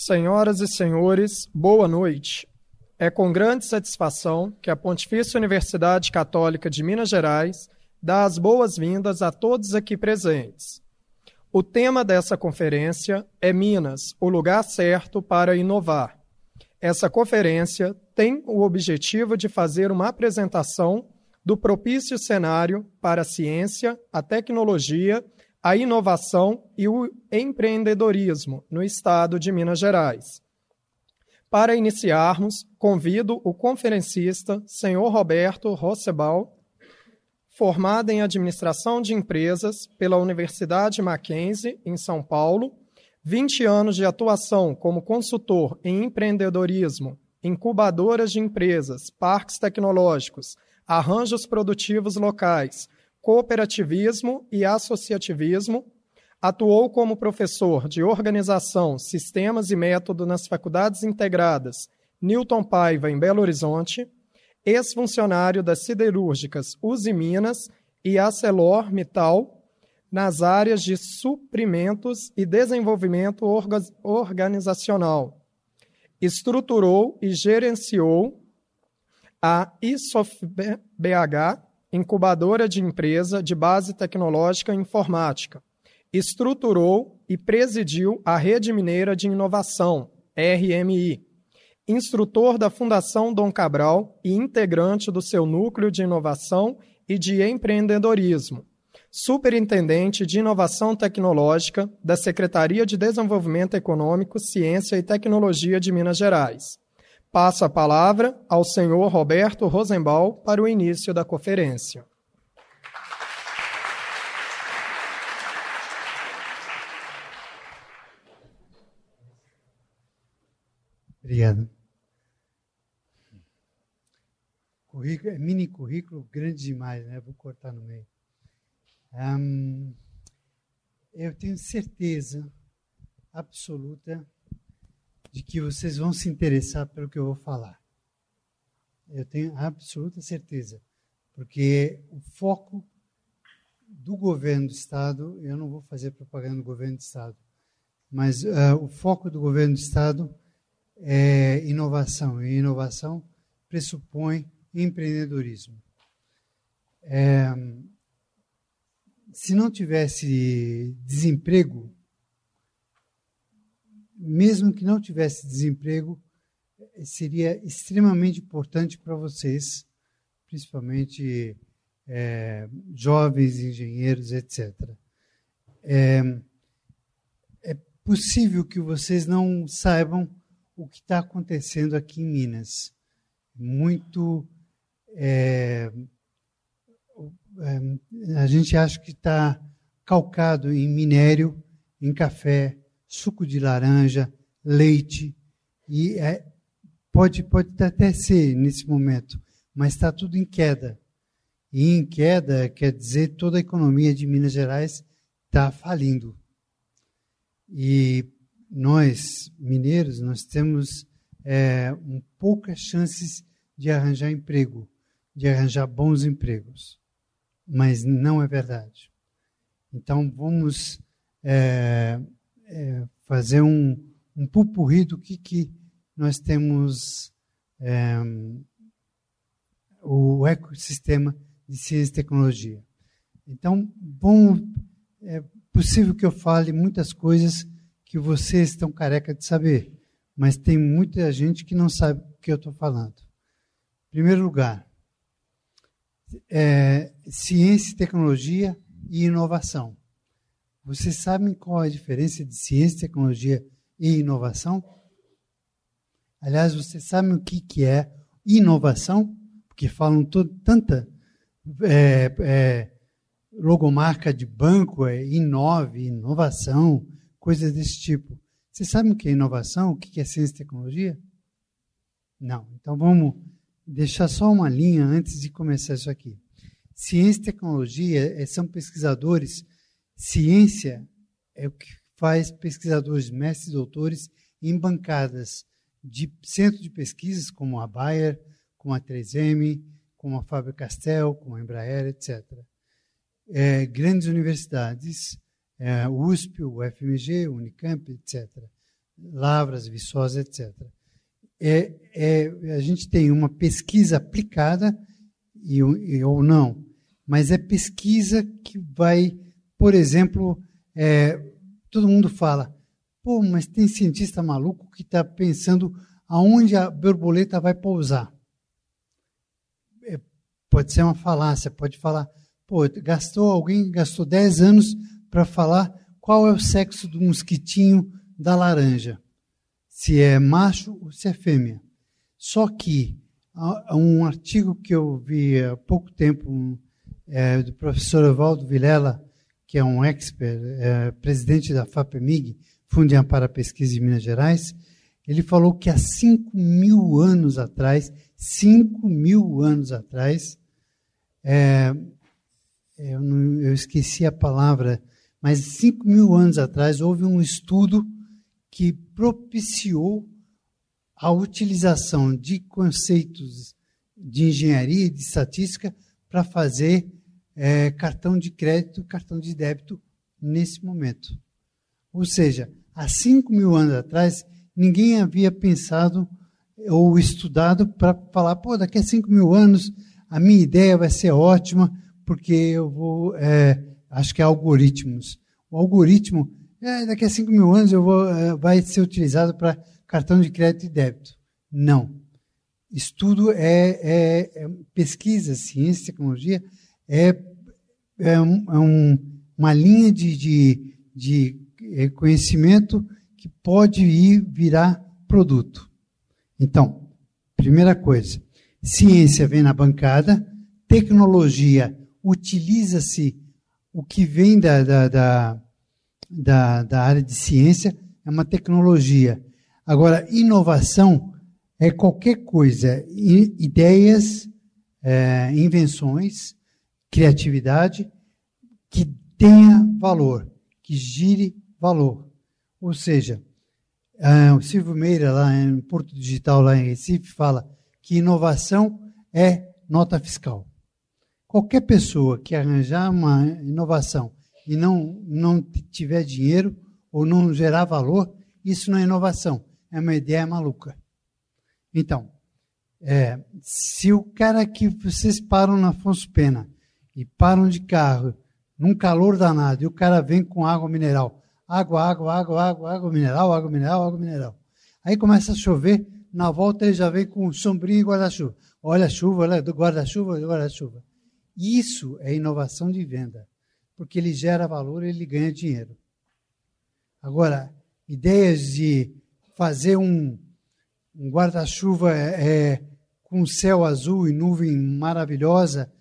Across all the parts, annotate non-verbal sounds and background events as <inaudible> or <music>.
Senhoras e senhores, boa noite. É com grande satisfação que a Pontifícia Universidade Católica de Minas Gerais dá as boas-vindas a todos aqui presentes. O tema dessa conferência é Minas, o lugar certo para inovar. Essa conferência tem o objetivo de fazer uma apresentação do propício cenário para a ciência, a tecnologia a inovação e o empreendedorismo no estado de Minas Gerais. Para iniciarmos, convido o conferencista, senhor Roberto Rossebal, formado em administração de empresas pela Universidade Mackenzie, em São Paulo, 20 anos de atuação como consultor em empreendedorismo, incubadoras de empresas, parques tecnológicos, arranjos produtivos locais, cooperativismo e associativismo, atuou como professor de organização, sistemas e método nas faculdades integradas Newton Paiva, em Belo Horizonte, ex-funcionário das siderúrgicas Uzi Minas e Acelor Mittal, nas áreas de suprimentos e desenvolvimento organizacional. Estruturou e gerenciou a ISOFBH, incubadora de empresa de base tecnológica e informática. Estruturou e presidiu a Rede Mineira de Inovação, RMI. Instrutor da Fundação Dom Cabral e integrante do seu núcleo de inovação e de empreendedorismo. Superintendente de Inovação Tecnológica da Secretaria de Desenvolvimento Econômico, Ciência e Tecnologia de Minas Gerais Passo a palavra ao senhor Roberto Rosenbaum para o início da conferência. Obrigado. Currículo, é mini currículo grande demais, né? Vou cortar no meio. Eu tenho certeza absoluta de que vocês vão se interessar pelo que eu vou falar. Eu tenho absoluta certeza, porque o foco do governo do Estado, eu não vou fazer propaganda do governo do Estado, mas uh, o foco do governo do Estado é inovação, e inovação pressupõe empreendedorismo. É, se não tivesse desemprego, mesmo que não tivesse desemprego, seria extremamente importante para vocês, principalmente é, jovens engenheiros, etc. É, é possível que vocês não saibam o que está acontecendo aqui em Minas. Muito. É a gente acha que está calcado em minério, em café, suco de laranja, leite, e é, pode, pode até ser nesse momento, mas está tudo em queda. E em queda quer dizer toda a economia de Minas Gerais está falindo. E nós, mineiros, nós temos é, um, poucas chances de arranjar emprego, de arranjar bons empregos. Mas não é verdade. Então vamos é, é, fazer um, um pupurri do que, que nós temos é, o ecossistema de ciência e tecnologia. Então, bom, é possível que eu fale muitas coisas que vocês estão careca de saber, mas tem muita gente que não sabe o que eu estou falando. Em primeiro lugar, é, ciência, tecnologia e inovação. Vocês sabem qual é a diferença de ciência, tecnologia e inovação? Aliás, vocês sabem o que, que é inovação? Porque falam todo, tanta é, é, logomarca de banco, é inove, inovação, coisas desse tipo. Vocês sabem o que é inovação? O que é ciência e tecnologia? Não. Então vamos deixar só uma linha antes de começar isso aqui. Ciência e tecnologia é, são pesquisadores Ciência é o que faz pesquisadores, mestres doutores em bancadas de centros de pesquisas como a Bayer, como a 3M, como a Faber-Castell, como a Embraer, etc. É, grandes universidades, é, USP, o FMG, o Unicamp, etc. lavras, viçosas, etc. É, é, a gente tem uma pesquisa aplicada e, e, ou não, mas é pesquisa que vai, por exemplo, é, todo mundo fala, pô, mas tem cientista maluco que está pensando aonde a borboleta vai pousar. É, pode ser uma falácia, pode falar, pô, gastou alguém gastou 10 anos para falar qual é o sexo do mosquitinho da laranja, se é macho ou se é fêmea. Só que um artigo que eu vi há pouco tempo é, do professor Evaldo Vilela, que é um expert, é, presidente da FAPEMIG, Fundo de Amparo à Pesquisa de Minas Gerais, ele falou que há 5 mil anos atrás, 5 mil anos atrás, é, eu, não, eu, esqueci a palavra, mas 5 mil anos atrás houve um estudo que propiciou a utilização de conceitos de engenharia e de estatística para fazer é, cartão de crédito, cartão de débito nesse momento. Ou seja, há 5 mil anos atrás, ninguém havia pensado ou estudado para falar, pô, daqui a 5 mil anos a minha ideia vai ser ótima, porque eu vou, é, acho que é algoritmos. O algoritmo, é, daqui a 5 mil anos eu vou, é, vai ser utilizado para cartão de crédito e débito. Não. Estudo é, é, é pesquisa, ciência, tecnologia, é, é, um, é um, uma linha de, de, de é, conhecimento que pode ir virar produto. Então, primeira coisa, ciência vem na bancada, tecnologia utiliza-se o que vem da, da, da, da, da área de ciência, é uma tecnologia. Agora, inovação é qualquer coisa, ideias, é, invenções, criatividade que tenha valor, que gire valor. Ou seja, uh, o Silvio Meira, lá em Porto Digital, lá em Recife, fala que inovação é nota fiscal. Qualquer pessoa que arranjar uma inovação e não, não tiver dinheiro ou não gerar valor, isso não é inovação, é uma ideia maluca. Então, é, se o cara que vocês param na Afonso Pena e param de carro num calor danado e o cara vem com água mineral, água, água, água, água, água mineral, água mineral, água mineral. Aí começa a chover, na volta ele já vem com sombrinho e guarda-chuva. Olha a chuva, olha do guarda-chuva, guarda-chuva. Isso é inovação de venda, porque ele gera valor e ele ganha dinheiro. Agora, ideias de fazer um, um guarda-chuva é, é, com céu azul e nuvem maravilhosa,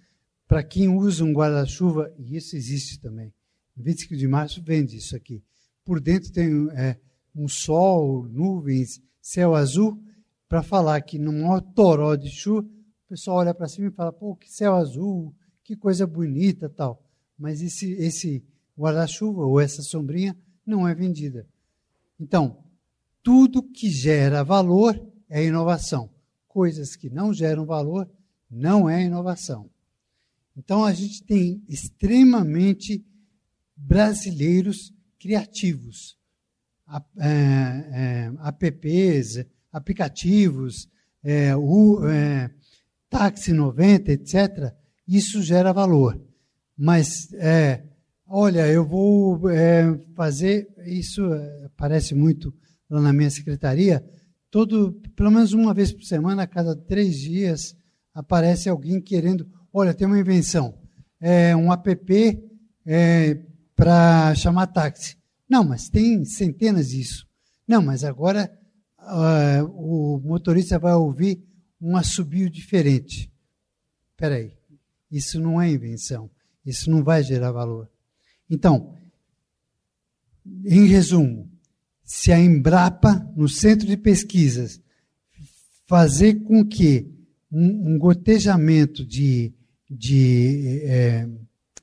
para quem usa um guarda-chuva, e isso existe também. 25 de março vende isso aqui. Por dentro tem é, um sol, nuvens, céu azul, para falar que no maior toró de chuva, o pessoal olha para cima e fala, pô, que céu azul, que coisa bonita tal. Mas esse, esse guarda-chuva ou essa sombrinha não é vendida. Então, tudo que gera valor é inovação. Coisas que não geram valor não é inovação. Então a gente tem extremamente brasileiros criativos, é, é, apps, aplicativos, é, o é, táxi 90, etc. Isso gera valor. Mas, é, olha, eu vou é, fazer, isso parece muito lá na minha secretaria, todo, pelo menos uma vez por semana, a cada três dias, aparece alguém querendo, olha, tem uma invenção, é um app é, para chamar táxi. Não, mas tem centenas disso. Não, mas agora uh, o motorista vai ouvir um assobio diferente. Espera aí, isso não é invenção. Isso não vai gerar valor. Então, em resumo, se a Embrapa, no centro de pesquisas, fazer com que um, um gotejamento de, de é,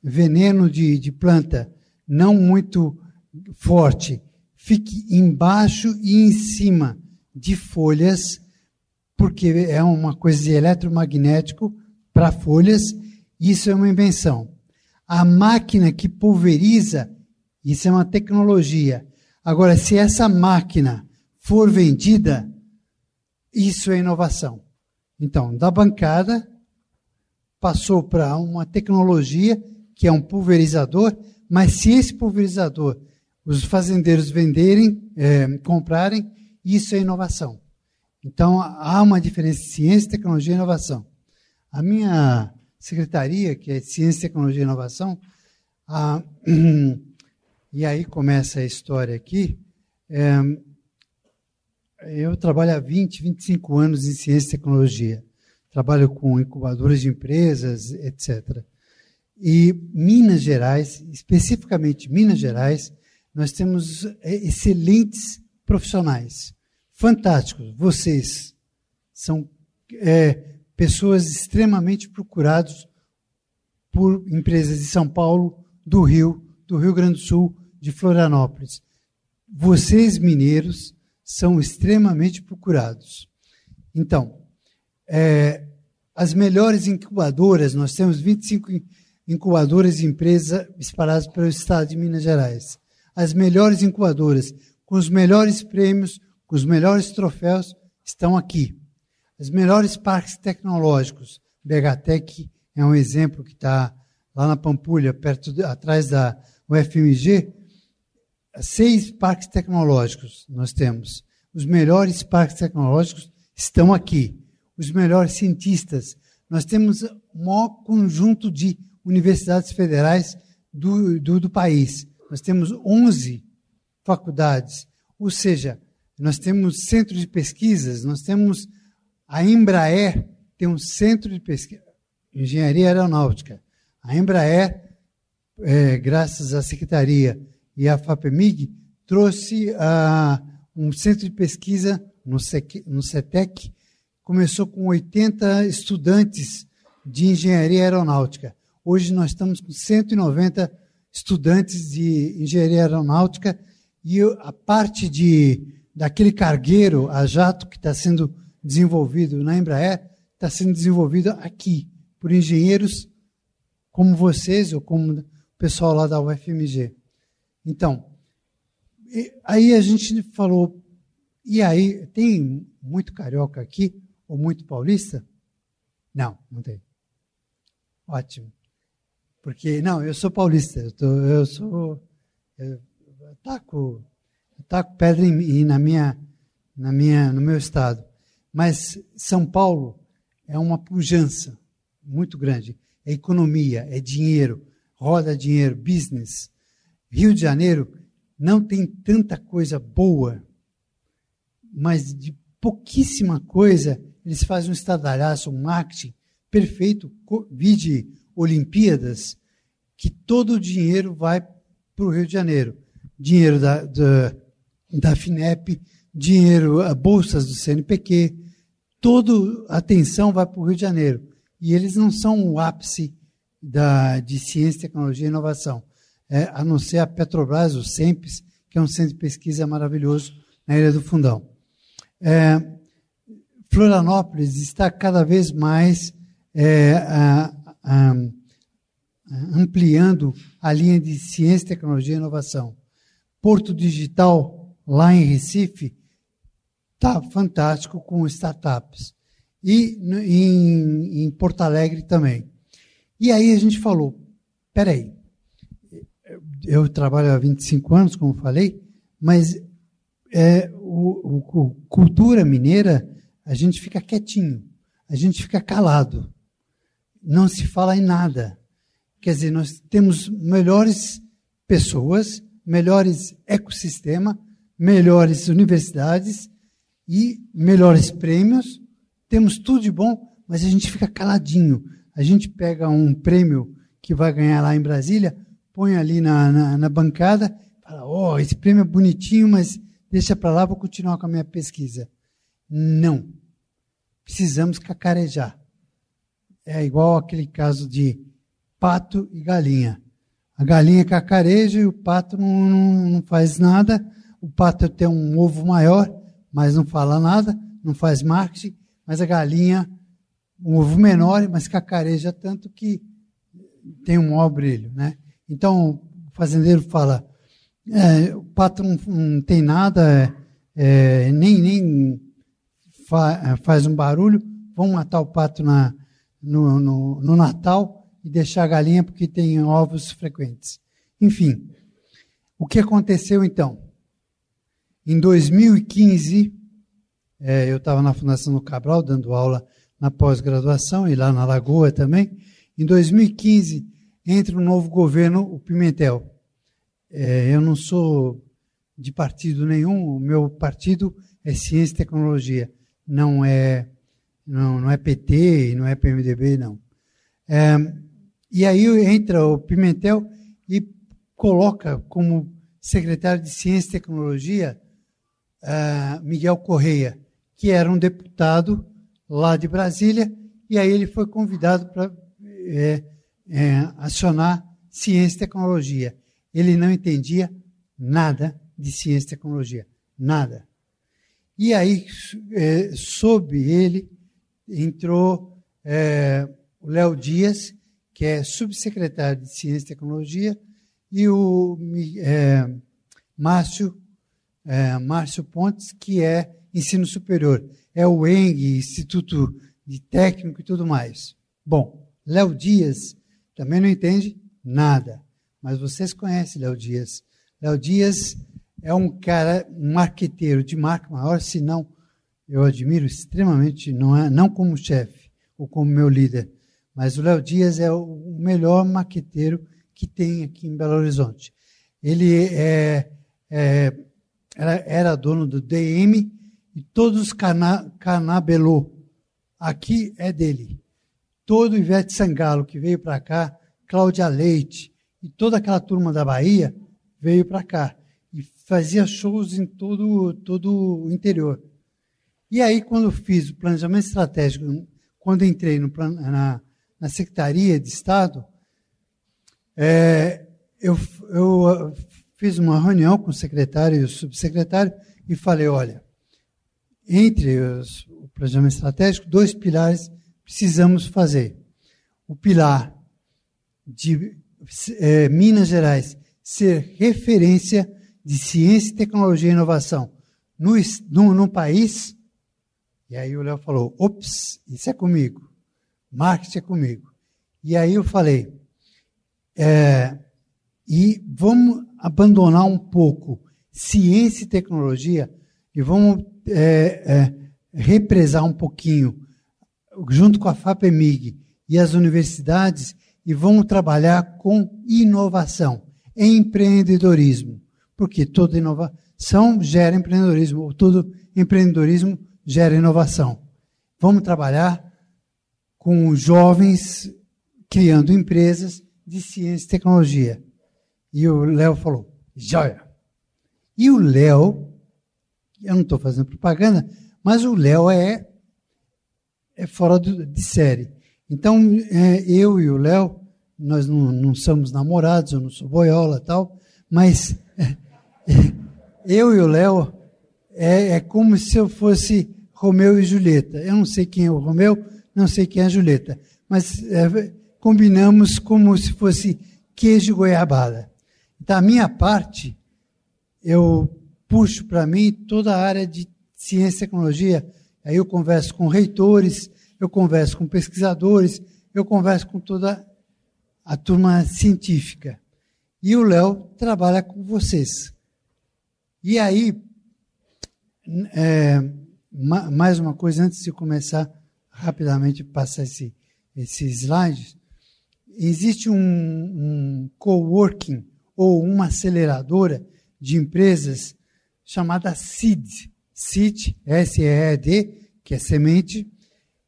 veneno de, de planta não muito forte fique embaixo e em cima de folhas, porque é uma coisa de eletromagnético para folhas, isso é uma invenção. A máquina que pulveriza, isso é uma tecnologia. Agora, se essa máquina for vendida, isso é inovação. Então, da bancada, passou para uma tecnologia que é um pulverizador, mas se esse pulverizador os fazendeiros venderem, é, comprarem, isso é inovação. Então, há uma diferença de ciência, tecnologia e inovação. A minha secretaria, que é Ciência, Tecnologia e Inovação, a, <clears throat> e aí começa a história aqui. É, eu trabalho há 20, 25 anos em ciência e tecnologia. Trabalho com incubadoras de empresas, etc. E Minas Gerais, especificamente Minas Gerais, nós temos é, excelentes profissionais, fantásticos. Vocês são é, pessoas extremamente procuradas por empresas de São Paulo, do Rio, do Rio Grande do Sul, de Florianópolis. Vocês, mineiros, são extremamente procurados. Então, é, as melhores incubadoras, nós temos 25 incubadoras de empresas espalhadas pelo estado de Minas Gerais. As melhores incubadoras, com os melhores prêmios, com os melhores troféus, estão aqui. Os melhores parques tecnológicos, BHTEC é um exemplo que está lá na Pampulha, perto de, atrás da UFMG, seis parques tecnológicos nós temos. Os melhores parques tecnológicos estão aqui. Os melhores cientistas. Nós temos o maior conjunto de universidades federais do, do, do país. Nós temos 11 faculdades. Ou seja, nós temos centros de pesquisas, nós temos a Embraer, tem um centro de pesquisa, engenharia aeronáutica. A Embraer, é, graças à Secretaria e à FAPEMIG, trouxe uh, um centro de pesquisa no, no CETEC, começou com 80 estudantes de engenharia aeronáutica. Hoje nós estamos com 190 estudantes de engenharia aeronáutica e a parte de daquele cargueiro a jato que está sendo desenvolvido na Embraer está sendo desenvolvido aqui por engenheiros como vocês ou como o pessoal lá da UFMG. Então, aí a gente falou, e aí, tem muito carioca aqui, ou muito paulista? Não, não tem. Ótimo. Porque, não, eu sou paulista, eu, tô, eu sou. Eu taco, eu taco pedra em, na minha, na minha, no meu estado. Mas São Paulo é uma pujança muito grande. É economia, é dinheiro, roda dinheiro, business. Rio de Janeiro não tem tanta coisa boa, mas de pouquíssima coisa eles fazem um estadalhaço, um marketing perfeito, vide Olimpíadas, que todo o dinheiro vai para o Rio de Janeiro. Dinheiro da, da, da FINEP, dinheiro, bolsas do CNPq, toda a atenção vai para o Rio de Janeiro. E eles não são o ápice da, de ciência, tecnologia e inovação, é, a não ser a Petrobras, o SEMPES, que é um centro de pesquisa maravilhoso na Ilha do Fundão. É, Florianópolis está cada vez mais é, a, a, ampliando a linha de ciência, tecnologia e inovação. Porto Digital, lá em Recife, está fantástico com startups. E em, em Porto Alegre também. E aí a gente falou, peraí, eu trabalho há 25 anos, como falei, mas é, o, o, cultura mineira a gente fica quietinho, a gente fica calado, não se fala em nada. Quer dizer, nós temos melhores pessoas, melhores ecossistema, melhores universidades e melhores prêmios. Temos tudo de bom, mas a gente fica caladinho. A gente pega um prêmio que vai ganhar lá em Brasília, põe ali na, na, na bancada, fala: Oh, esse prêmio é bonitinho, mas deixa para lá, vou continuar com a minha pesquisa. Não. Precisamos cacarejar. É igual aquele caso de pato e galinha. A galinha cacareja e o pato não, não, não faz nada. O pato tem um ovo maior, mas não fala nada, não faz marketing. Mas a galinha, um ovo menor, mas cacareja tanto que tem um maior brilho. Né? Então, o fazendeiro fala, é, o pato não, não tem nada, é, é, nem, nem fa, faz um barulho, vão matar o pato na, no, no, no Natal e deixar a galinha porque tem ovos frequentes. Enfim, o que aconteceu então? Em 2015, é, eu estava na Fundação do Cabral dando aula na pós-graduação e lá na Lagoa também. Em 2015, entra um novo governo, o Pimentel. É, eu não sou de partido nenhum, o meu partido é Ciência e Tecnologia, não é, não, não é PT, não é PMDB, não. É, e aí entra o Pimentel e coloca como secretário de Ciência e Tecnologia uh, Miguel Correia, que era um deputado lá de Brasília, e aí ele foi convidado para é, é, acionar ciência e tecnologia. Ele não entendia nada de ciência e tecnologia, nada. E aí, é, sob ele, entrou é, o Léo Dias, que é subsecretário de Ciência e Tecnologia, e o é, Márcio, é, Márcio Pontes, que é ensino superior. É o ENG, Instituto de Técnico e tudo mais. Bom, Léo Dias também não entende nada, mas vocês conhecem Léo Dias. Léo Dias é um cara, um marqueteiro de marca maior, se não, eu admiro extremamente, não, é, não como chefe ou como meu líder, mas o Léo Dias é o melhor marqueteiro que tem aqui em Belo Horizonte. Ele é, é era, era, dono do DM e todos os cana, canabelô. Aqui é dele. Todo Ivete Sangalo que veio para cá, Cláudia Leite e toda aquela turma da Bahia veio para cá fazia shows em todo, todo o interior. E aí, quando fiz o planejamento estratégico, quando entrei no, na, na Secretaria de Estado, é, eu, eu fiz uma reunião com o secretário e o subsecretário e falei: olha, entre os, o planejamento estratégico, dois pilares precisamos fazer. O pilar de é, Minas Gerais ser referência de ciência, tecnologia e inovação no, no, no país. E aí o Léo falou: ops, isso é comigo. Marketing é comigo. E aí eu falei: é, e vamos abandonar um pouco ciência e tecnologia e vamos é, é, represar um pouquinho, junto com a FAPEMIG e as universidades, e vamos trabalhar com inovação, empreendedorismo. Porque toda inovação gera empreendedorismo, ou todo empreendedorismo gera inovação. Vamos trabalhar com jovens criando empresas de ciência e tecnologia. E o Léo falou, joia. E o Léo, eu não estou fazendo propaganda, mas o Léo é, é fora do, de série. Então, é, eu e o Léo, nós não, não, somos namorados, eu não sou boiola tal, mas é, <laughs> <laughs> eu e o Léo é, é como se eu fosse Romeu e Julieta. Eu não sei quem é o Romeu, não sei quem é a Julieta, mas é, combinamos como se fosse queijo e goiabada. Da minha parte, eu puxo para mim toda a área de ciência e tecnologia. Aí eu converso com reitores, eu converso com pesquisadores, eu converso com toda a turma científica. E o Léo trabalha com vocês. E aí, é, mais uma coisa antes de começar rapidamente passar esse, esses slides existe um, um coworking ou uma aceleradora de empresas chamada CID, CID, S-E-E-D, que é semente,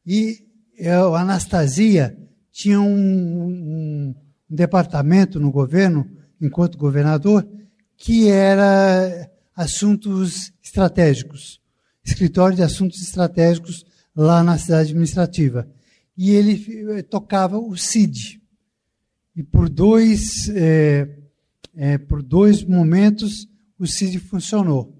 e a Anastasia tinha um, um, um departamento no governo, enquanto governador, que era assuntos estratégicos, escritório de assuntos estratégicos lá na cidade administrativa. E ele eh, tocava o CID, e por dois, é, é, por dois momentos o CID funcionou.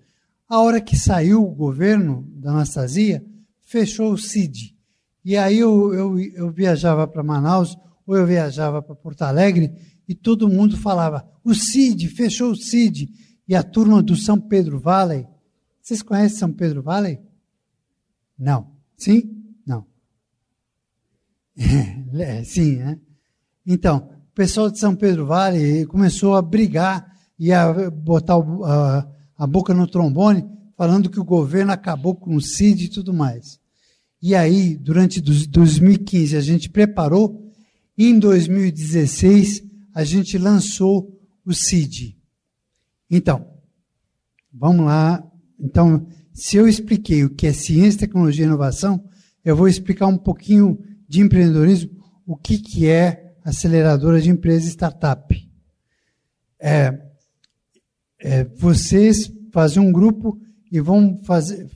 A hora que saiu o governo da Anastasia, fechou o CID. E aí eu, eu, eu viajava para Manaus ou eu viajava para Porto Alegre e todo mundo falava: o CID, fechou o CID. E a turma do São Pedro Valley, Vocês conhecem São Pedro Valley? Não. Sim? Não. <laughs> É, sim, né? Então, o pessoal de São Pedro Vale começou a brigar e a botar a, a boca no trombone, falando que o governo acabou com o CID e tudo mais. E aí, durante 2015, a gente preparou, e em 2016, a gente lançou o CID. Então, vamos lá. Então, se eu expliquei o que é ciência, tecnologia e inovação, eu vou explicar um pouquinho de empreendedorismo, o que, que é aceleradora de empresa startup. É, é, vocês fazem um grupo e vão fazer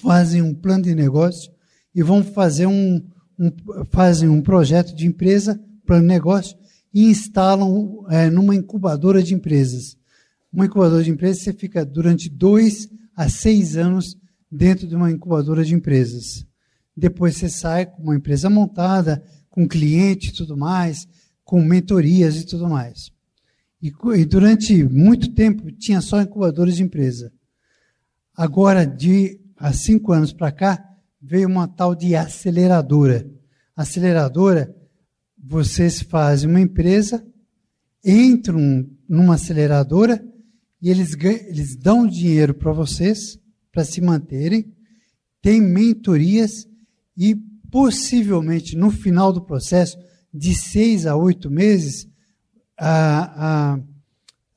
fazem um plano de negócio e vão fazer um, um fazem um projeto de empresa, plano de negócio e instalam é, numa incubadora de empresas. Uma incubadora de empresas você fica durante dois a seis anos dentro de uma incubadora de empresas. Depois você sai com uma empresa montada, com cliente e tudo mais, com mentorias e tudo mais. E, e durante muito tempo tinha só incubadores de empresa. Agora, de há cinco anos para cá, veio uma tal de aceleradora. Aceleradora, vocês fazem uma empresa, entram numa aceleradora e eles, eles dão dinheiro para vocês, para se manterem, tem mentorias e possivelmente no final do processo, de seis a oito meses, a, a,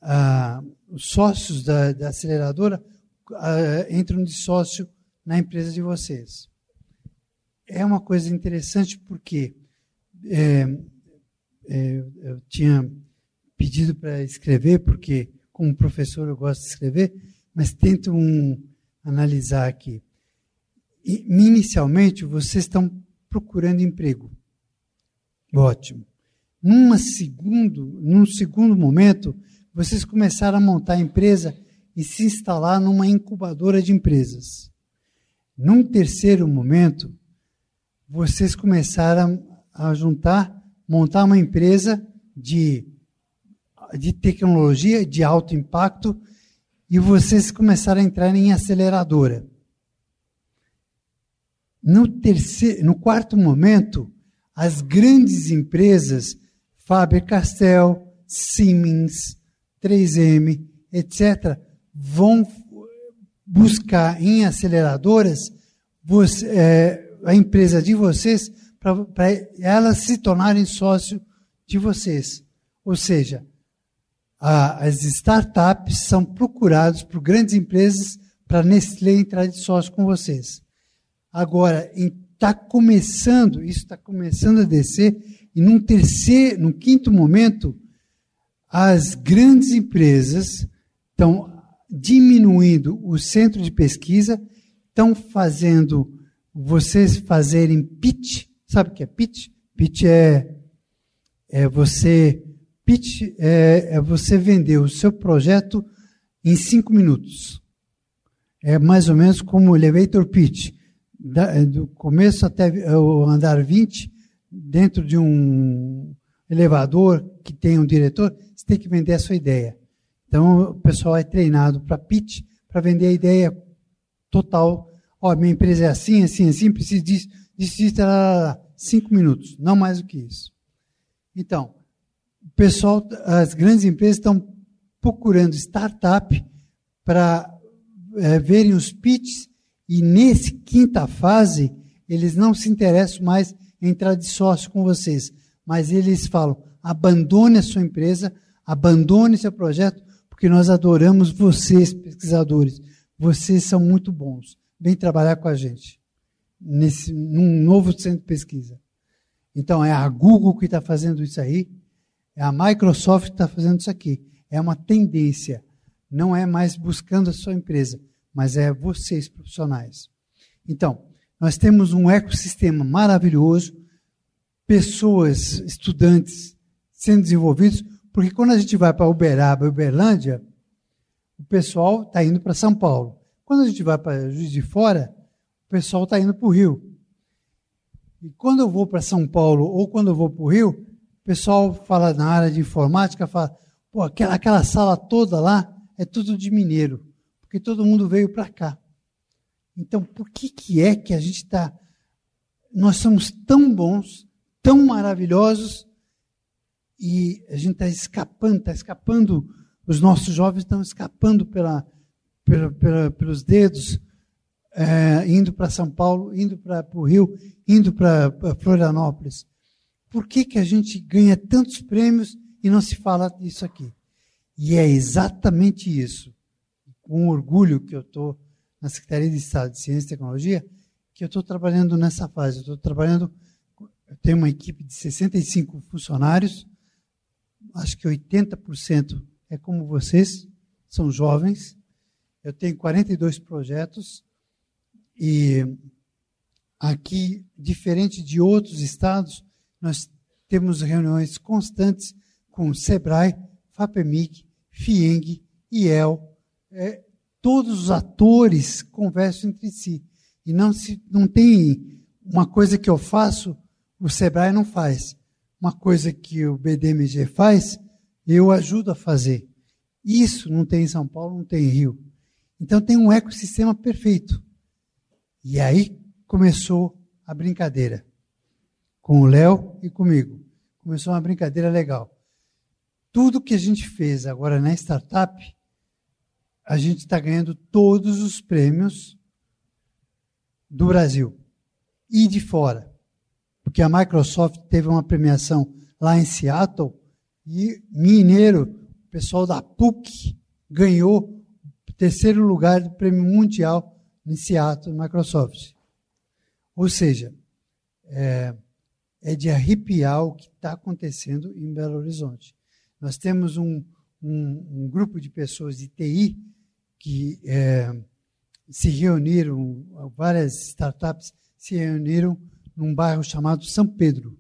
a, os sócios da, da aceleradora entram de sócio na empresa de vocês. É uma coisa interessante porque é, é, eu tinha pedido para escrever, porque como professor eu gosto de escrever, mas tento um, analisar aqui. E, inicialmente, vocês estão procurando emprego. Ótimo. Numa segundo, num segundo momento, vocês começaram a montar a empresa e se instalar numa incubadora de empresas. Num terceiro momento, vocês começaram a juntar, montar uma empresa de, de tecnologia de alto impacto e vocês começaram a entrar em aceleradora. No, terceiro, no quarto momento, as grandes empresas, Faber-Castell, Siemens, 3M, etc., vão buscar em aceleradoras você, é, a empresa de vocês para elas se tornarem sócio de vocês. Ou seja, as startups são procuradas por grandes empresas para Nestlé entrar de sócio com vocês. Agora, está começando, isso está começando a descer, e num terceiro, no quinto momento, as grandes empresas estão diminuindo o centro de pesquisa, estão fazendo vocês fazerem pitch Sabe o que é pitch? Pitch é, é você pitch é, é você vender o seu projeto em cinco minutos. É mais ou menos como o elevator pitch. Da, do começo até o andar 20, dentro de um elevador que tem um diretor, você tem que vender a sua ideia. Então, o pessoal é treinado para pitch, para vender a ideia total. Ó, oh, minha empresa é assim, assim, assim, preciso disso, disso, cinco minutos, não mais do que isso. Então, pessoal, as grandes empresas estão procurando startup para é, verem os pitches e nesse quinta fase eles não se interessam mais em entrar de sócio com vocês, mas eles falam: abandone a sua empresa, abandone seu projeto, porque nós adoramos vocês, pesquisadores. Vocês são muito bons. Vem trabalhar com a gente nesse, num novo centro de pesquisa. Então, é a Google que está fazendo isso aí, é a Microsoft está fazendo isso aqui. É uma tendência. Não é mais buscando a sua empresa, mas é vocês, profissionais. Então, nós temos um ecossistema maravilhoso, pessoas, estudantes sendo desenvolvidos, porque quando a gente vai para Uberaba, Uberlândia, o pessoal está indo para São Paulo. Quando a gente vai para Juiz de Fora, pessoal está indo para o Rio. E quando eu vou para São Paulo ou quando eu vou para o Rio, o pessoal fala na área de informática, fala, pô, aquela, aquela sala toda lá é tudo de mineiro, porque todo mundo veio para cá. Então, por que, que é que a gente está. Nós somos tão bons, tão maravilhosos, e a gente está escapando, está escapando, os nossos jovens estão escapando pela, pela, pela pelos dedos, é, indo para São Paulo, indo para o Rio, indo para Florianópolis. Por que, que a gente ganha tantos prêmios e não se fala disso aqui? E é exatamente isso, com orgulho que eu estou na Secretaria de Estado de Ciência e Tecnologia, que eu estou trabalhando nessa fase. Eu estou trabalhando, eu tenho uma equipe de 65 funcionários, acho que 80% é como vocês, são jovens. Eu tenho 42 projetos e aqui, diferente de outros estados, nós temos reuniões constantes com o SEBRAE, FAPEMIC, FIENG, IEL, é, todos os atores conversam entre si. E não, se, não tem uma coisa que eu faço, o Sebrae não faz. Uma coisa que o BDMG faz, eu ajudo a fazer. Isso não tem em São Paulo, não tem em Rio. Então tem um ecossistema perfeito. E aí começou a brincadeira. Com o Léo e comigo. Começou uma brincadeira legal. Tudo que a gente fez agora na startup, a gente está ganhando todos os prêmios do Brasil e de fora. Porque a Microsoft teve uma premiação lá em Seattle e Mineiro, o pessoal da PUC, ganhou o terceiro lugar do prêmio mundial em Seattle, Microsoft. Ou seja, é, é de arrepiar o que está acontecendo em Belo Horizonte. Nós temos um, um, um grupo de pessoas de TI que é, se reuniram, várias startups se reuniram num bairro chamado São Pedro.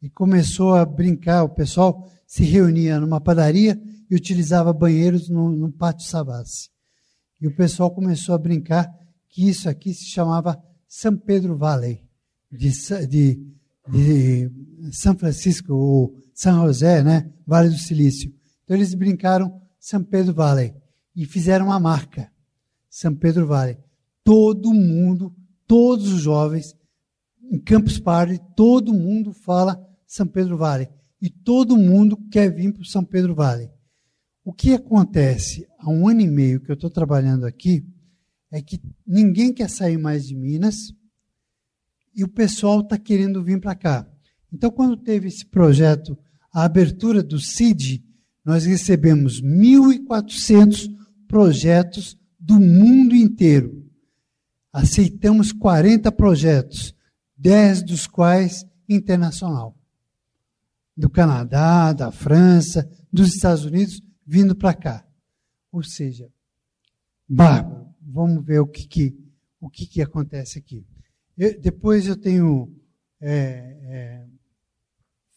E começou a brincar, o pessoal se reunia numa padaria e utilizava banheiros no, no pátio Savassi. E o pessoal começou a brincar que isso aqui se chamava São Pedro Valley, de, de, de São Francisco ou São José, né? Vale do Silício. Então eles brincaram São Pedro Valley e fizeram uma marca, São Pedro Vale. Todo mundo, todos os jovens, em Campus Party, todo mundo fala São Pedro Vale. E todo mundo quer vir para o São Pedro Vale. O que acontece há um ano e meio que eu estou trabalhando aqui é que ninguém quer sair mais de Minas e o pessoal está querendo vir para cá. Então, quando teve esse projeto, a abertura do CID, nós recebemos 1.400 projetos do mundo inteiro. Aceitamos 40 projetos, 10 dos quais internacional. Do Canadá, da França, dos Estados Unidos, vindo para cá. Ou seja, bárbaro. Vamos ver o que, que o que, que acontece aqui. Eu, depois eu tenho é, é,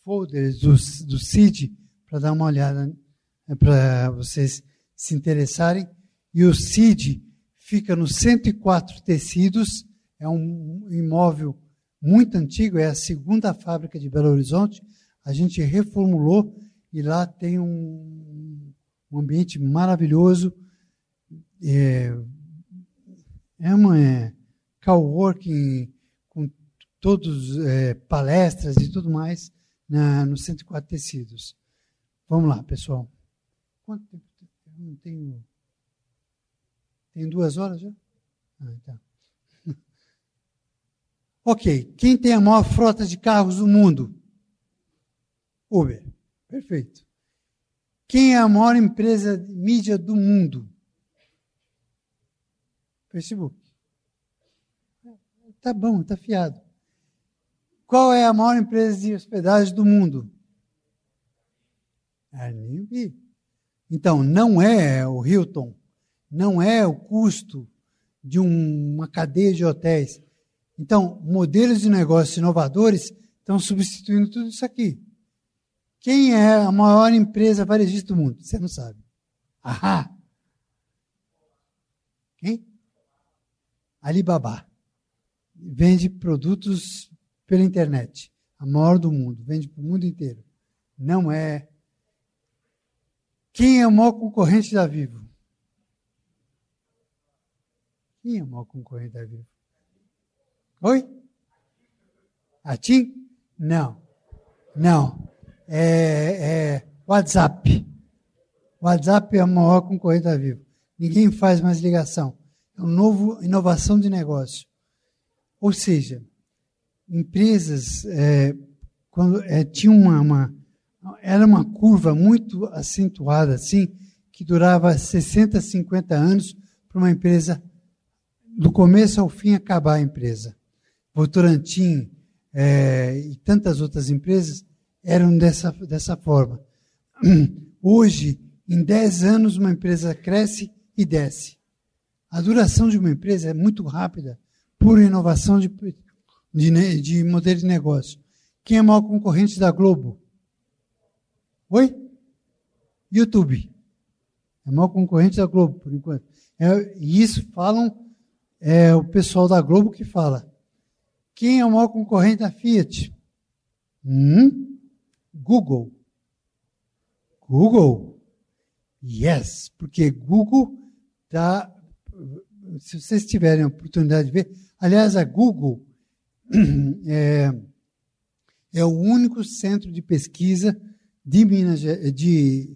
folders do, do CID para dar uma olhada, é, para vocês se interessarem. E o CID fica nos 104 tecidos, é um imóvel muito antigo, é a segunda fábrica de Belo Horizonte. A gente reformulou e lá tem um, um ambiente maravilhoso. É, é uma é, coworking com todos é, palestras e tudo mais na, nos 104 tecidos. Vamos lá, pessoal. Quanto tempo? não tenho. Tem duas horas já? Ah, tá. <laughs> ok. Quem tem a maior frota de carros do mundo? Uber. Perfeito. Quem é a maior empresa de mídia do mundo? Facebook. Tá bom, tá fiado. Qual é a maior empresa de hospedagem do mundo? Airbnb. Então, não é o Hilton, não é o custo de um, uma cadeia de hotéis. Então, modelos de negócios inovadores estão substituindo tudo isso aqui. Quem é a maior empresa varejista do mundo? Você não sabe. Ahá! Quem? Alibaba. Vende produtos pela internet. A maior do mundo. Vende para o mundo inteiro. Não é quem é o maior concorrente da Vivo? Quem é o maior concorrente da Vivo? Oi? A TIM? Não. Não. É, é WhatsApp. WhatsApp é a maior concorrente da Vivo. Ninguém faz mais ligação. É uma nova inovação de negócio. Ou seja, empresas é, quando é, tinha uma, uma, era uma curva muito acentuada assim que durava 60, 50 anos para uma empresa do começo ao fim acabar a empresa. Votorantim é, e tantas outras empresas eram dessa, dessa forma. Hoje, em 10 anos, uma empresa cresce e desce. A duração de uma empresa é muito rápida por inovação de, de, de modelo de negócio. Quem é o maior concorrente da Globo? Oi? YouTube. É o maior concorrente da Globo, por enquanto. É, e isso falam é o pessoal da Globo que fala. Quem é o maior concorrente da Fiat? Hum? Google. Google. Yes, porque Google está. Se vocês tiverem a oportunidade de ver, aliás, a Google <clears throat> é, é o único centro de pesquisa de Minas de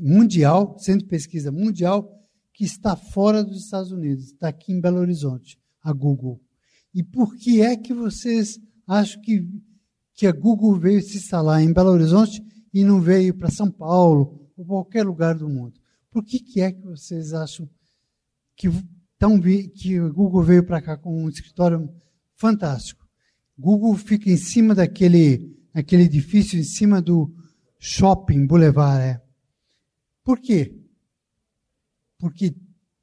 mundial, centro de pesquisa mundial que está fora dos Estados Unidos, está aqui em Belo Horizonte, a Google. E por que é que vocês acham que, que a Google veio se instalar em Belo Horizonte e não veio para São Paulo ou qualquer lugar do mundo? Por que, que é que vocês acham que, tão, que a Google veio para cá com um escritório fantástico? Google fica em cima daquele, daquele edifício, em cima do Shopping Boulevard. É. Por quê? Porque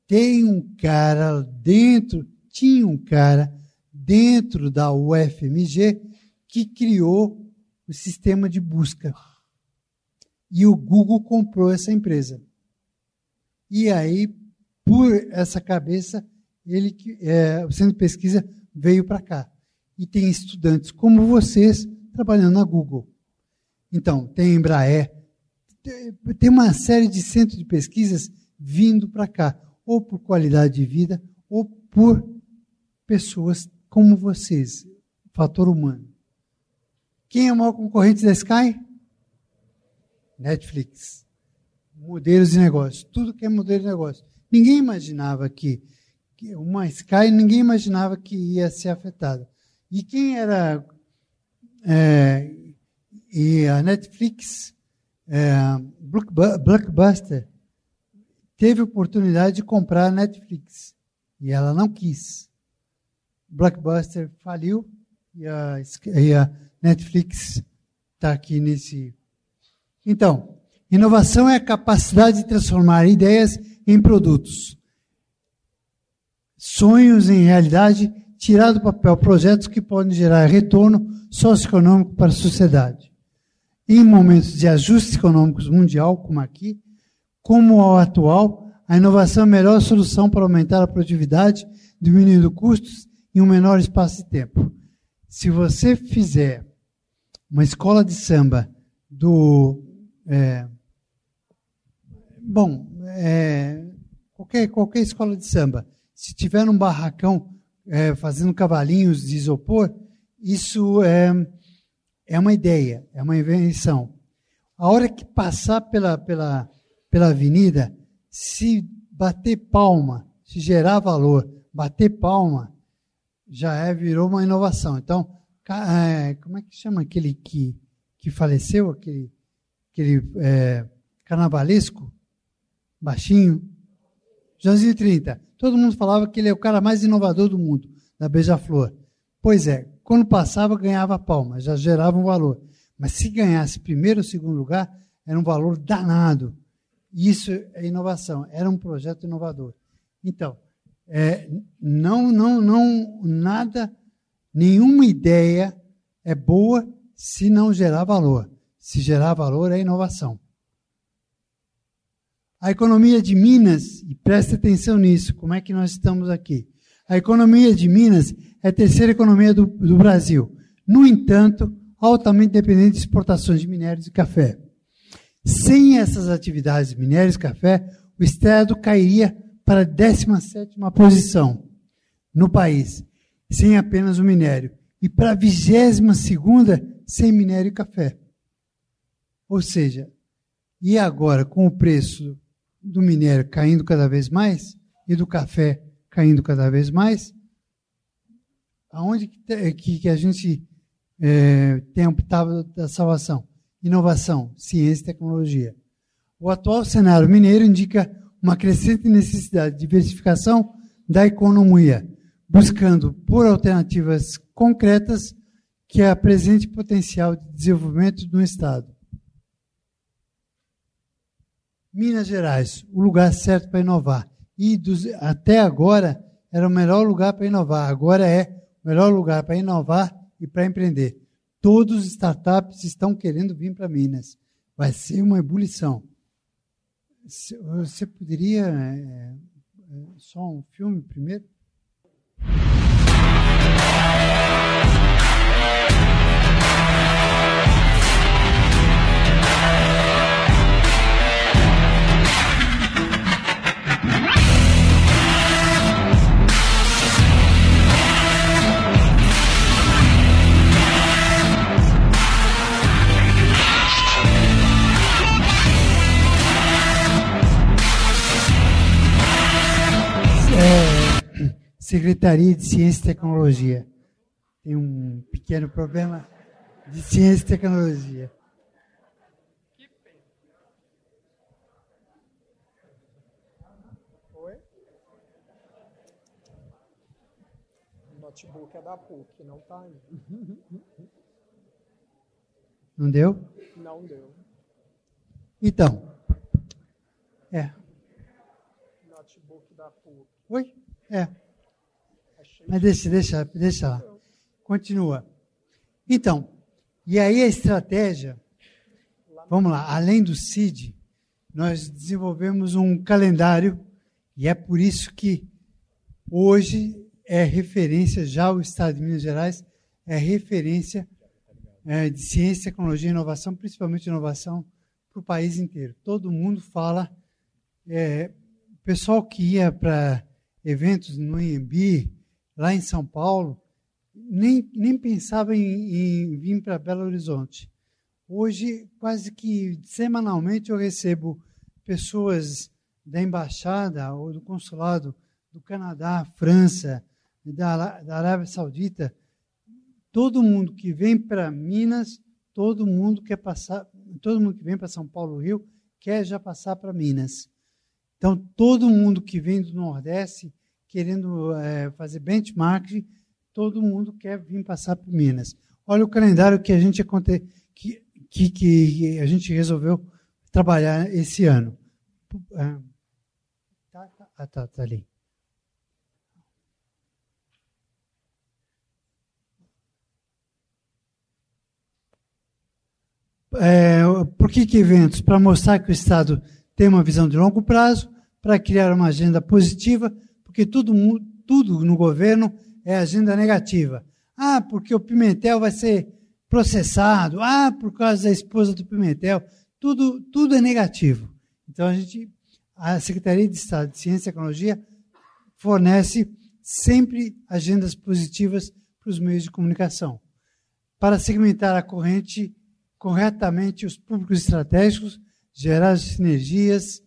tem um cara dentro, tinha um cara dentro da UFMG que criou o sistema de busca. E o Google comprou essa empresa. E aí, por essa cabeça, ele, é, o centro de pesquisa veio para cá. E tem estudantes como vocês trabalhando na Google. Então, tem Embraer, tem uma série de centros de pesquisas vindo para cá, ou por qualidade de vida, ou por pessoas como vocês, fator humano. Quem é o maior concorrente da Sky? Netflix. Modelos de negócio. Tudo que é modelo de negócio. Ninguém imaginava que, que uma Sky, ninguém imaginava que ia ser afetada. E quem era. É, e a Netflix, é, Blockbuster, teve oportunidade de comprar a Netflix e ela não quis. Blockbuster faliu e a, e a Netflix está aqui nesse. Então, inovação é a capacidade de transformar ideias em produtos, sonhos em realidade, tirar do papel projetos que podem gerar retorno socioeconômico para a sociedade. Em momentos de ajustes econômicos mundial, como aqui, como ao atual, a inovação é a melhor solução para aumentar a produtividade, diminuindo custos em um menor espaço de tempo. Se você fizer uma escola de samba do. É, bom, é, qualquer, qualquer escola de samba, se tiver um barracão é, fazendo cavalinhos de isopor, isso é, é uma ideia, é uma invenção. A hora que passar pela, pela, pela avenida, se bater palma, se gerar valor, bater palma, já é, virou uma inovação. Então, é, como é que chama aquele que, que faleceu, aquele, aquele é, carnavalesco, baixinho? Joãozinho 30. Todo mundo falava que ele é o cara mais inovador do mundo, da Beija-Flor. Pois é, quando passava, ganhava palma, já gerava um valor. Mas se ganhasse primeiro ou segundo lugar, era um valor danado. Isso é inovação. Era um projeto inovador. Então, é, não, não, não, nada, nenhuma ideia é boa se não gerar valor. Se gerar valor é inovação. A economia de Minas, e preste atenção nisso, como é que nós estamos aqui? A economia de Minas é a terceira economia do, do Brasil. No entanto, altamente dependente de exportações de minérios e café. Sem essas atividades minérios e café, o Estado cairia para a 17 posição no país, sem apenas o minério, e para a 22 sem minério e café. Ou seja, e agora, com o preço do minério caindo cada vez mais e do café caindo cada vez mais, aonde que, que a gente é, tem o pitava da salvação? Inovação, ciência e tecnologia. O atual cenário mineiro indica uma crescente necessidade de diversificação da economia, buscando por alternativas concretas que apresente potencial de desenvolvimento do Estado. Minas Gerais, o lugar certo para inovar. E dos, até agora era o melhor lugar para inovar. Agora é o melhor lugar para inovar e para empreender. Todos os startups estão querendo vir para Minas. Vai ser uma ebulição. Você poderia. É, é, só um filme primeiro? Secretaria de Ciência e Tecnologia. Tem um pequeno problema de ciência e tecnologia. Oi? O notebook é da PUC, não tá aí. Não deu? Não deu. Então. É. Oi? É. Mas deixa, deixa, deixa lá. Continua. Então, e aí a estratégia, vamos lá, além do CID, nós desenvolvemos um calendário, e é por isso que hoje é referência, já o Estado de Minas Gerais é referência é, de ciência, tecnologia e inovação, principalmente inovação, para o país inteiro. Todo mundo fala. É, o pessoal que ia para eventos no IMB, lá em São Paulo, nem, nem pensava em, em vir para Belo Horizonte. Hoje, quase que semanalmente, eu recebo pessoas da embaixada ou do consulado do Canadá, França, da, da Arábia Saudita. Todo mundo que vem para Minas, todo mundo quer passar, todo mundo que vem para São Paulo, Rio, quer já passar para Minas. Então, todo mundo que vem do Nordeste querendo é, fazer benchmark, todo mundo quer vir passar por Minas. Olha o calendário que a gente que, que, que a gente resolveu trabalhar esse ano. Ah, tá, tá, ah, tá, tá ali. É, por que, que eventos? Para mostrar que o Estado tem uma visão de longo prazo, para criar uma agenda positiva, porque tudo, tudo no governo é agenda negativa. Ah, porque o Pimentel vai ser processado. Ah, por causa da esposa do Pimentel. Tudo, tudo é negativo. Então a gente, a Secretaria de Estado de Ciência e Tecnologia fornece sempre agendas positivas para os meios de comunicação, para segmentar a corrente corretamente os públicos estratégicos, gerar sinergias,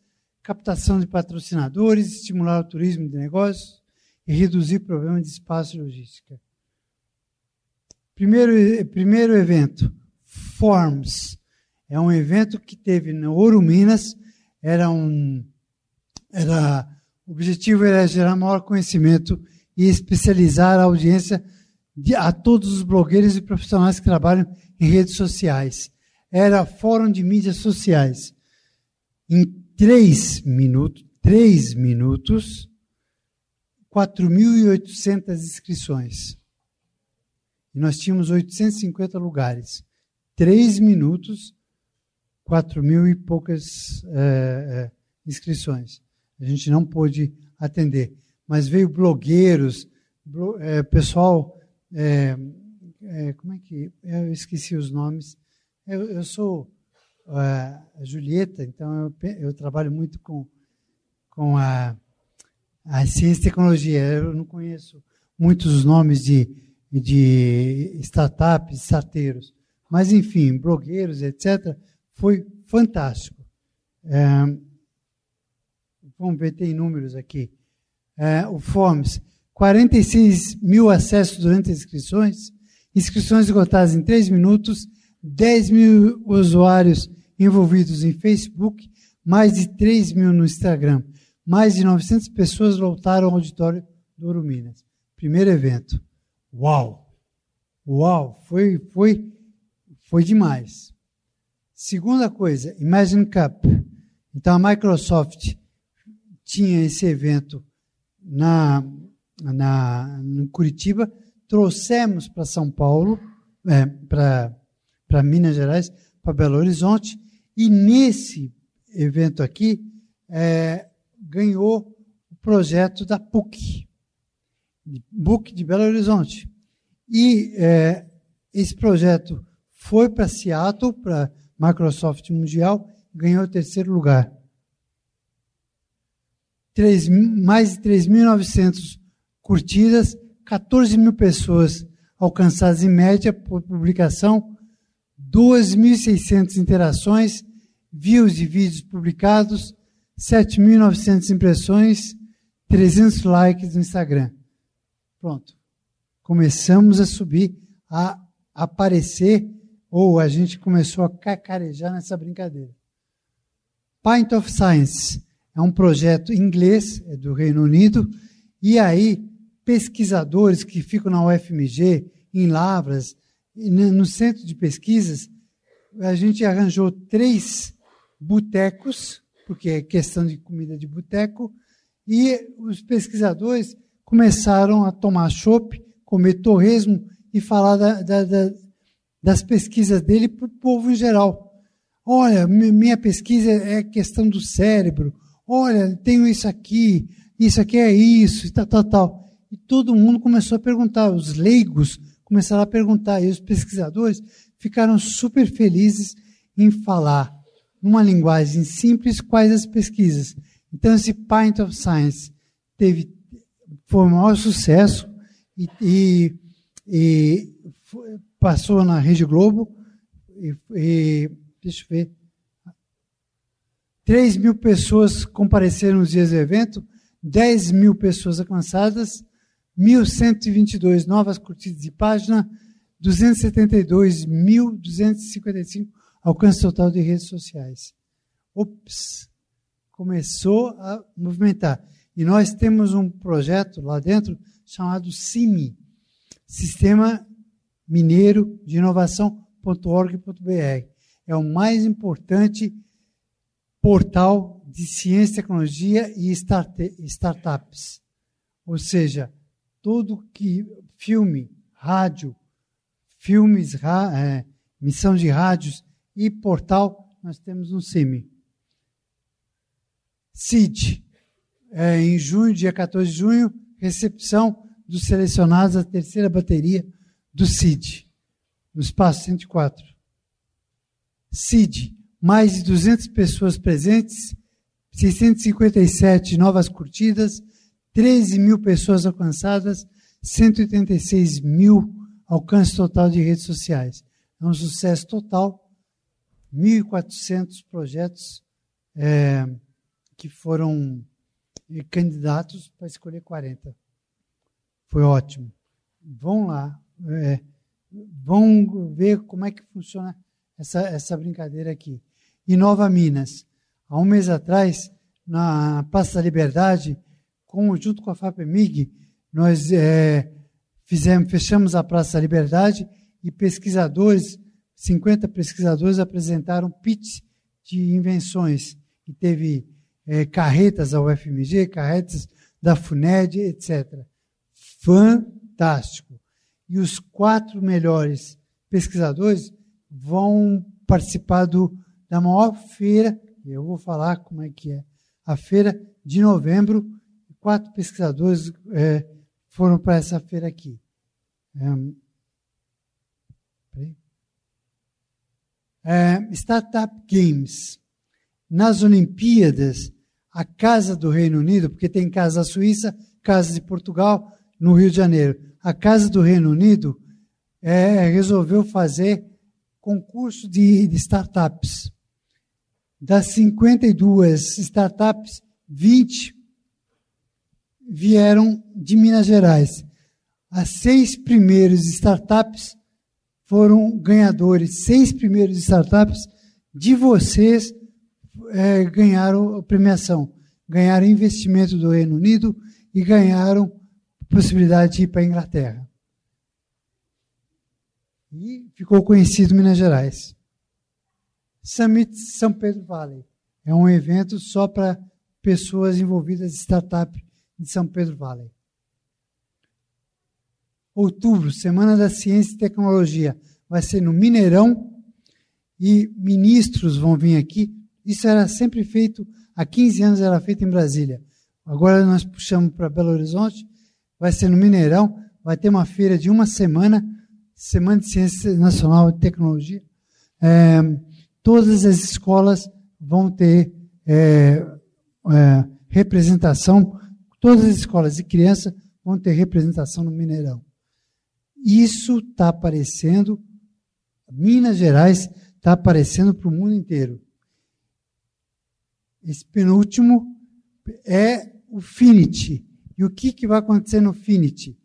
captação de patrocinadores, estimular o turismo de negócios e reduzir problemas de espaço e logística. Primeiro, primeiro evento, Forms. É um evento que teve no Ouro Minas, era um era o objetivo era gerar maior conhecimento e especializar a audiência de, a todos os blogueiros e profissionais que trabalham em redes sociais. Era fórum de mídias sociais. Em três minutos, três minutos, 4.800 inscrições. E nós tínhamos 850 lugares. Três minutos, 4 mil e poucas é, é, inscrições. A gente não pôde atender. Mas veio blogueiros, blo, é, pessoal. como é que. Eu esqueci os nomes. Eu, eu sou a Julieta, então eu, eu trabalho muito com, com a, a ciência e tecnologia. Eu não conheço muitos nomes de, de startups, starteiros. Mas, enfim, blogueiros, etc. Foi fantástico. É, vamos ver, tem números aqui. É, o Forms, 46 mil acessos durante as inscrições, inscrições esgotadas em 3 minutos, 10 mil usuários envolvidos em Facebook, mais de 3 mil no Instagram. Mais de 900 pessoas lotaram o auditório do Ouro Minas. Primeiro evento. Uau! Uau! Foi, foi, foi demais. Segunda coisa, Imagine Cup. Então a Microsoft tinha esse evento na, na, em Curitiba, trouxemos para São Paulo, é, para Minas Gerais, para Belo Horizonte, e nesse evento aqui, é, ganhou o projeto da PUC, PUC de Belo Horizonte. E é, esse projeto foi para Seattle, para Microsoft Mundial, ganhou o terceiro lugar. 3, mais de 3.900 curtidas, 14 mil pessoas alcançadas em média por publicação, 2.600 interações, views de vídeos publicados, 7.900 impressões, 300 likes no Instagram. Pronto. Começamos a subir, a aparecer, ou a gente começou a cacarejar nessa brincadeira. Pint of Science é um projeto inglês, é do Reino Unido, e aí pesquisadores que ficam na UFMG, em Lavras, no centro de pesquisas, a gente arranjou três botecos porque é questão de comida de boteco, e os pesquisadores começaram a tomar chopp, comer torresmo e falar da, da, da, das pesquisas dele para o povo em geral. Olha, minha pesquisa é questão do cérebro. Olha, tenho isso aqui, isso aqui é isso, e tal, tal, tal. E todo mundo começou a perguntar, os leigos começaram a perguntar, e os pesquisadores ficaram super felizes em falar numa linguagem simples, quais as pesquisas. Então, esse Pint of Science teve, foi o maior sucesso e, e, e passou na Rede Globo. E, e, deixa eu ver. 3 mil pessoas compareceram nos dias do evento, 10 mil pessoas alcançadas, 1.122 novas curtidas de página, 272.255 alcance total de redes sociais. Ops, começou a movimentar. E nós temos um projeto lá dentro chamado CIMI, Sistema Mineiro de Inovação.org.br. É o mais importante portal de ciência, tecnologia e startups. Ou seja, tudo que filme, rádio, filmes, é, missão de rádios e portal, nós temos um CIMI. CID, é, em junho, dia 14 de junho, recepção dos selecionados da terceira bateria do CID, no espaço 104. CID, mais de 200 pessoas presentes, 657 novas curtidas, 13 mil pessoas alcançadas, 186 mil alcance total de redes sociais. É um sucesso total 1.400 projetos é, que foram é, candidatos para escolher 40. Foi ótimo. Vão lá, é, vão ver como é que funciona essa, essa brincadeira aqui. E Nova Minas, há um mês atrás, na Praça da Liberdade, com, junto com a FAPEMIG, nós é, fizemos, fechamos a Praça da Liberdade e pesquisadores 50 pesquisadores apresentaram pitch de invenções. E teve é, carretas da UFMG, carretas da FUNED, etc. Fantástico. E os quatro melhores pesquisadores vão participar do, da maior feira, eu vou falar como é que é, a feira de novembro. Quatro pesquisadores é, foram para essa feira aqui. É, é, Startup Games. Nas Olimpíadas, a Casa do Reino Unido, porque tem Casa da Suíça, Casa de Portugal, no Rio de Janeiro. A Casa do Reino Unido é, resolveu fazer concurso de, de startups. Das 52 startups, 20 vieram de Minas Gerais. As seis primeiros startups foram ganhadores, seis primeiros startups de vocês é, ganharam a premiação, ganharam investimento do Reino Unido e ganharam possibilidade de ir para a Inglaterra. E ficou conhecido Minas Gerais. Summit São Pedro Valley é um evento só para pessoas envolvidas em startup de São Pedro Valley. Outubro, Semana da Ciência e Tecnologia, vai ser no Mineirão e ministros vão vir aqui. Isso era sempre feito, há 15 anos era feito em Brasília. Agora nós puxamos para Belo Horizonte, vai ser no Mineirão, vai ter uma feira de uma semana, Semana de Ciência Nacional e Tecnologia. É, todas as escolas vão ter é, é, representação Todas as escolas de criança vão ter representação no Mineirão. Isso está aparecendo, Minas Gerais está aparecendo para o mundo inteiro. Esse penúltimo é o Finity. E o que, que vai acontecer no Finity?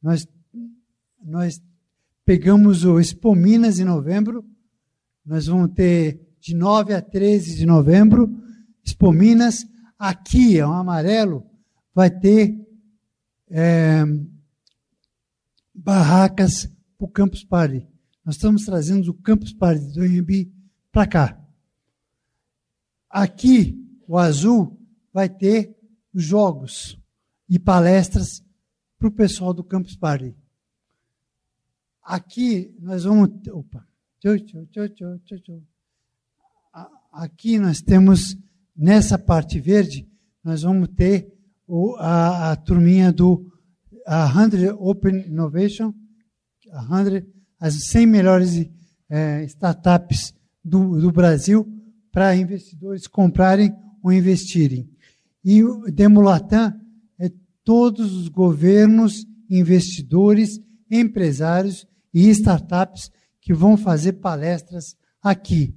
Nós, nós pegamos o Expo Minas em novembro, nós vamos ter de 9 a 13 de novembro, Expo Minas, aqui é um amarelo, vai ter é, barracas para o Campus Party. Nós estamos trazendo o Campus Party do INB para cá. Aqui, o azul vai ter jogos e palestras para o pessoal do Campus Party. Aqui nós vamos. Opa! Aqui nós temos, nessa parte verde, nós vamos ter o, a, a turminha do a 100 Open Innovation, a 100, as 100 melhores é, startups do, do Brasil para investidores comprarem ou investirem. E o Demulatam é todos os governos, investidores, empresários e startups que vão fazer palestras aqui.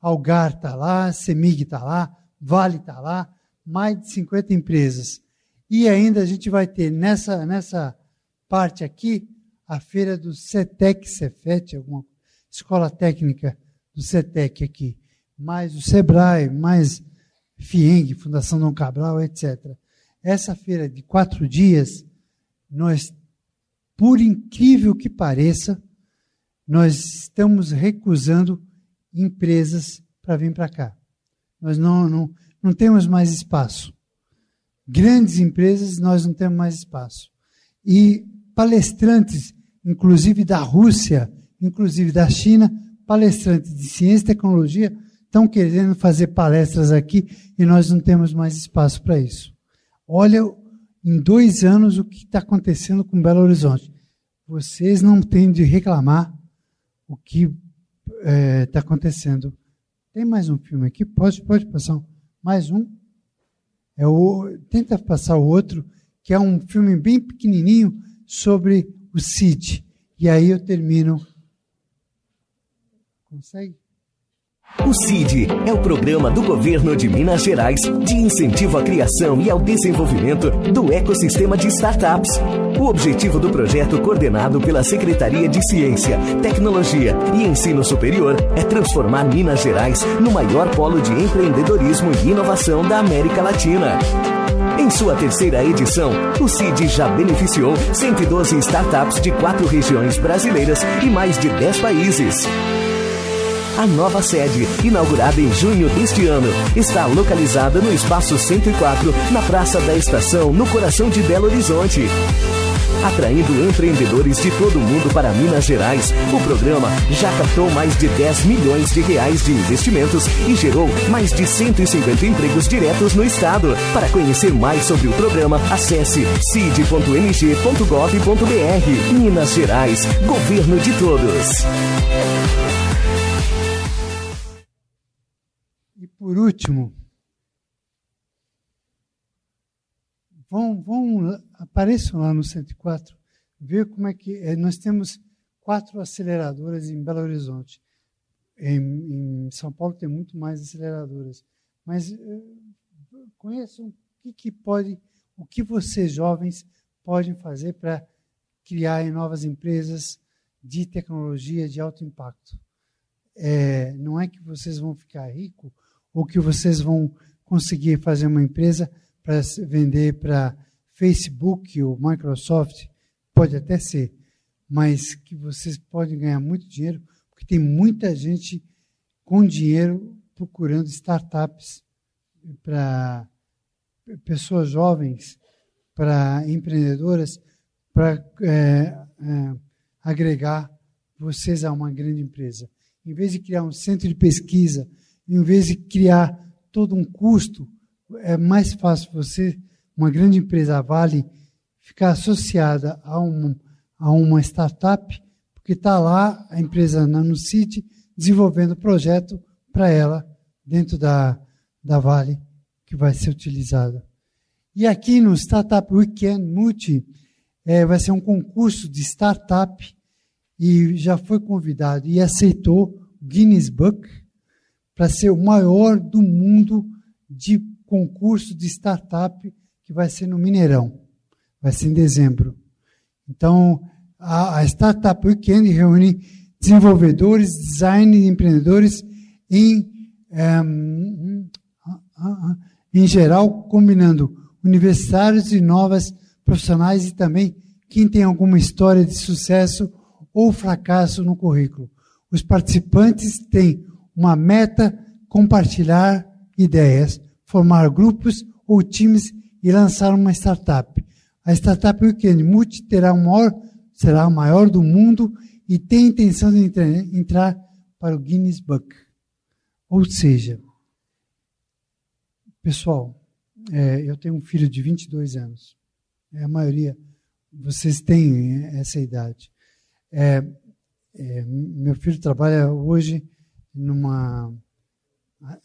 Algar está lá, Semig está lá, Vale está lá, mais de 50 empresas. E ainda a gente vai ter nessa, nessa parte aqui a feira do CETEC, Cefet, alguma escola técnica do CETEC aqui, mais o SEBRAE, mais FIENG, Fundação Dom Cabral, etc. Essa feira de quatro dias, nós, por incrível que pareça, nós estamos recusando empresas para vir para cá. Nós não, não, não temos mais espaço grandes empresas, nós não temos mais espaço. E palestrantes, inclusive da Rússia, inclusive da China, palestrantes de ciência e tecnologia, estão querendo fazer palestras aqui e nós não temos mais espaço para isso. Olha, em dois anos, o que está acontecendo com Belo Horizonte. Vocês não têm de reclamar o que está é, tá acontecendo. Tem mais um filme aqui? Pode, pode passar mais um. É o, tenta passar o outro, que é um filme bem pequenininho sobre o CID. E aí eu termino. Consegue? O CID é o programa do governo de Minas Gerais de incentivo à criação e ao desenvolvimento do ecossistema de startups. O objetivo do projeto, coordenado pela Secretaria de Ciência, Tecnologia e Ensino Superior, é transformar Minas Gerais no maior polo de empreendedorismo e inovação da América Latina. Em sua terceira edição, o CID já beneficiou 112 startups de quatro regiões brasileiras e mais de 10 países. A nova sede, inaugurada em junho deste ano, está localizada no Espaço 104, na Praça da Estação, no coração de Belo Horizonte. Atraindo empreendedores de todo o mundo para Minas Gerais, o programa já captou mais de 10 milhões de reais de investimentos e gerou mais de 150 empregos diretos no estado. Para conhecer mais sobre o programa, acesse cid.mg.gov.br. Minas Gerais, governo de todos. Por último, vão, vão, apareçam lá no 104, ver como é que. É, nós temos quatro aceleradoras em Belo Horizonte. Em, em São Paulo tem muito mais aceleradoras. Mas uh, conheçam o que, que pode, o que vocês jovens podem fazer para criar novas empresas de tecnologia de alto impacto. É, não é que vocês vão ficar ricos ou que vocês vão conseguir fazer uma empresa para vender para Facebook ou Microsoft, pode até ser, mas que vocês podem ganhar muito dinheiro, porque tem muita gente com dinheiro procurando startups para pessoas jovens, para empreendedoras, para é, é, agregar vocês a uma grande empresa. Em vez de criar um centro de pesquisa, em vez de criar todo um custo, é mais fácil você, uma grande empresa Vale, ficar associada a, um, a uma startup, porque está lá a empresa NanoCity desenvolvendo projeto para ela dentro da, da Vale que vai ser utilizada. E aqui no Startup Weekend Multi é, vai ser um concurso de startup e já foi convidado e aceitou o Guinness Book para ser o maior do mundo de concurso de startup que vai ser no Mineirão. Vai ser em dezembro. Então, a, a Startup Weekend reúne desenvolvedores, designers, empreendedores em, um, em geral, combinando universitários e novas profissionais e também quem tem alguma história de sucesso ou fracasso no currículo. Os participantes têm uma meta compartilhar ideias, formar grupos ou times e lançar uma startup. A Startup Weekend Multi terá maior, será a maior do mundo e tem intenção de entrar para o Guinness Book. Ou seja, pessoal, é, eu tenho um filho de 22 anos. É, a maioria, vocês têm essa idade. É, é, meu filho trabalha hoje numa,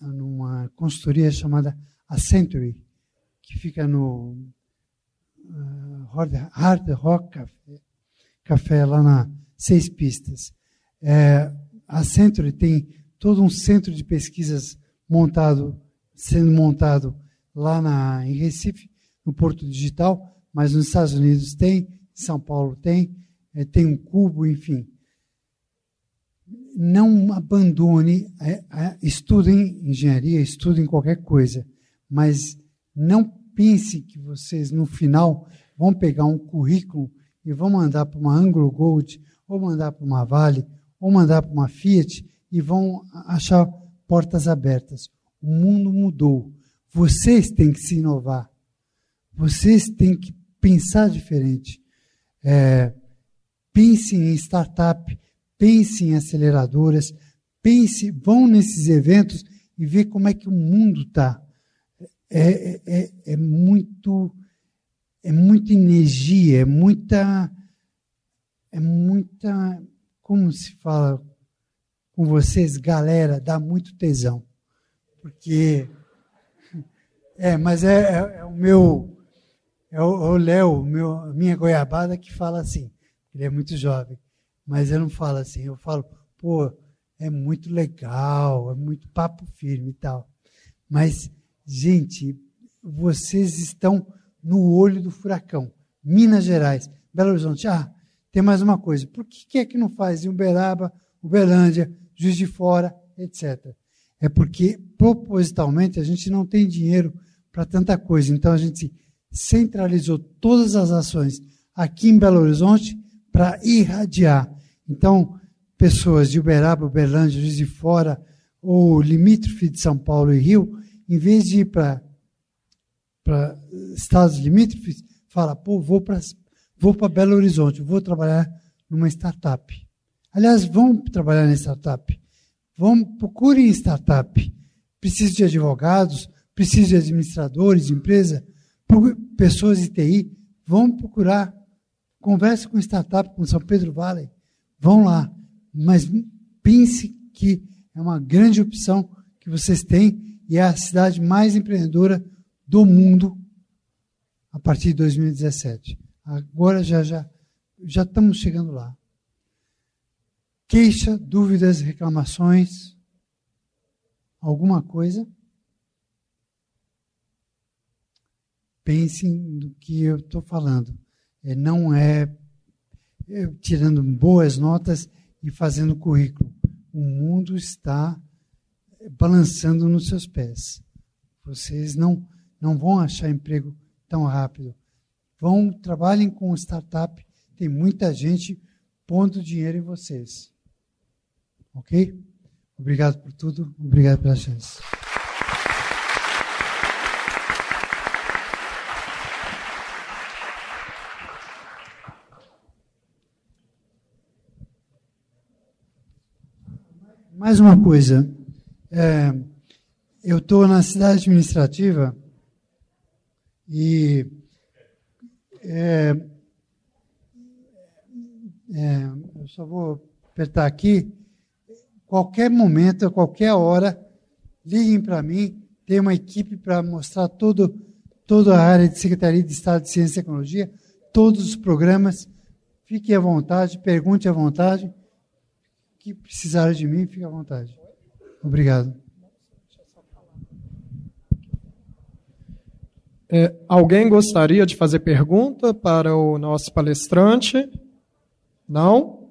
numa consultoria chamada Accenture, que fica no uh, Hard Rock Café, café, lá na Seis Pistas. É, a Accenture tem todo um centro de pesquisas montado, sendo montado lá na, em Recife, no Porto Digital, mas nos Estados Unidos tem, em São Paulo tem, é, tem um cubo, enfim. Não abandone, é, é, estudem engenharia, estudem qualquer coisa, mas não pense que vocês, no final, vão pegar um currículo e vão mandar para uma Anglo Gold, ou mandar para uma Vale, ou mandar para uma Fiat, e vão achar portas abertas. O mundo mudou. Vocês têm que se inovar. Vocês têm que pensar diferente. É, pense em startup, pense em aceleradoras, pense, vão nesses eventos e vê como é que o mundo está. É, é, é, é muito é muita energia, é muita é muita como se fala com vocês, galera, dá muito tesão. Porque <laughs> é, mas é, é, é o meu, é o Léo, meu, minha goiabada, que fala assim. Ele é muito jovem, mas eu não falo assim. Eu falo, pô, é muito legal, é muito papo firme e tal. Mas, gente, vocês estão no olho do furacão. Minas Gerais, Belo Horizonte. Ah, tem mais uma coisa. Por que é que não faz em Uberaba, Uberlândia, Juiz de Fora, etc. É porque, propositalmente, a gente não tem dinheiro para tanta coisa. Então a gente centralizou todas as ações aqui em Belo Horizonte para irradiar. Então, pessoas de Uberaba, Uberlândia, Juiz de Fora ou limítrofe de São Paulo e Rio, em vez de ir para estados limítrofes, fala, pô, vou para vou Belo Horizonte, vou trabalhar numa startup. Aliás, vão trabalhar na startup. Vão, procurem startup. Preciso de advogados, precisa de administradores de empresa, pessoas de TI, vão procurar, converse com startup, com São Pedro Valley, vão lá, mas pense que é uma grande opção que vocês têm e é a cidade mais empreendedora do mundo a partir de 2017. Agora já já já estamos chegando lá. Queixa, dúvidas, reclamações, alguma coisa? Pensem no que eu estou falando. É, não é, é tirando boas notas e fazendo currículo. O mundo está balançando nos seus pés. Vocês não, não vão achar emprego tão rápido. Vão, trabalhem com startup. Tem muita gente pondo dinheiro em vocês. Ok? Obrigado por tudo. Obrigado pela chance. Mais uma coisa. É, eu estou na cidade administrativa e é, é, eu só vou apertar aqui. Qualquer momento, a qualquer hora, liguem para mim. Tem uma equipe para mostrar todo, toda a área de Secretaria de Estado de Ciência e Tecnologia, todos os programas. Fiquem à vontade, pergunte à vontade. Que precisarem de mim, fique à vontade. Obrigado. É, alguém gostaria de fazer pergunta para o nosso palestrante? Não?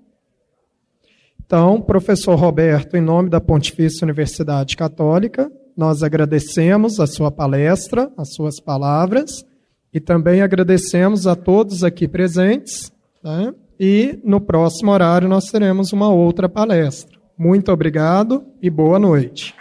Então, professor Roberto, em nome da Pontifícia Universidade Católica, nós agradecemos a sua palestra, as suas palavras, e também agradecemos a todos aqui presentes. Né? E no próximo horário nós teremos uma outra palestra. Muito obrigado e boa noite.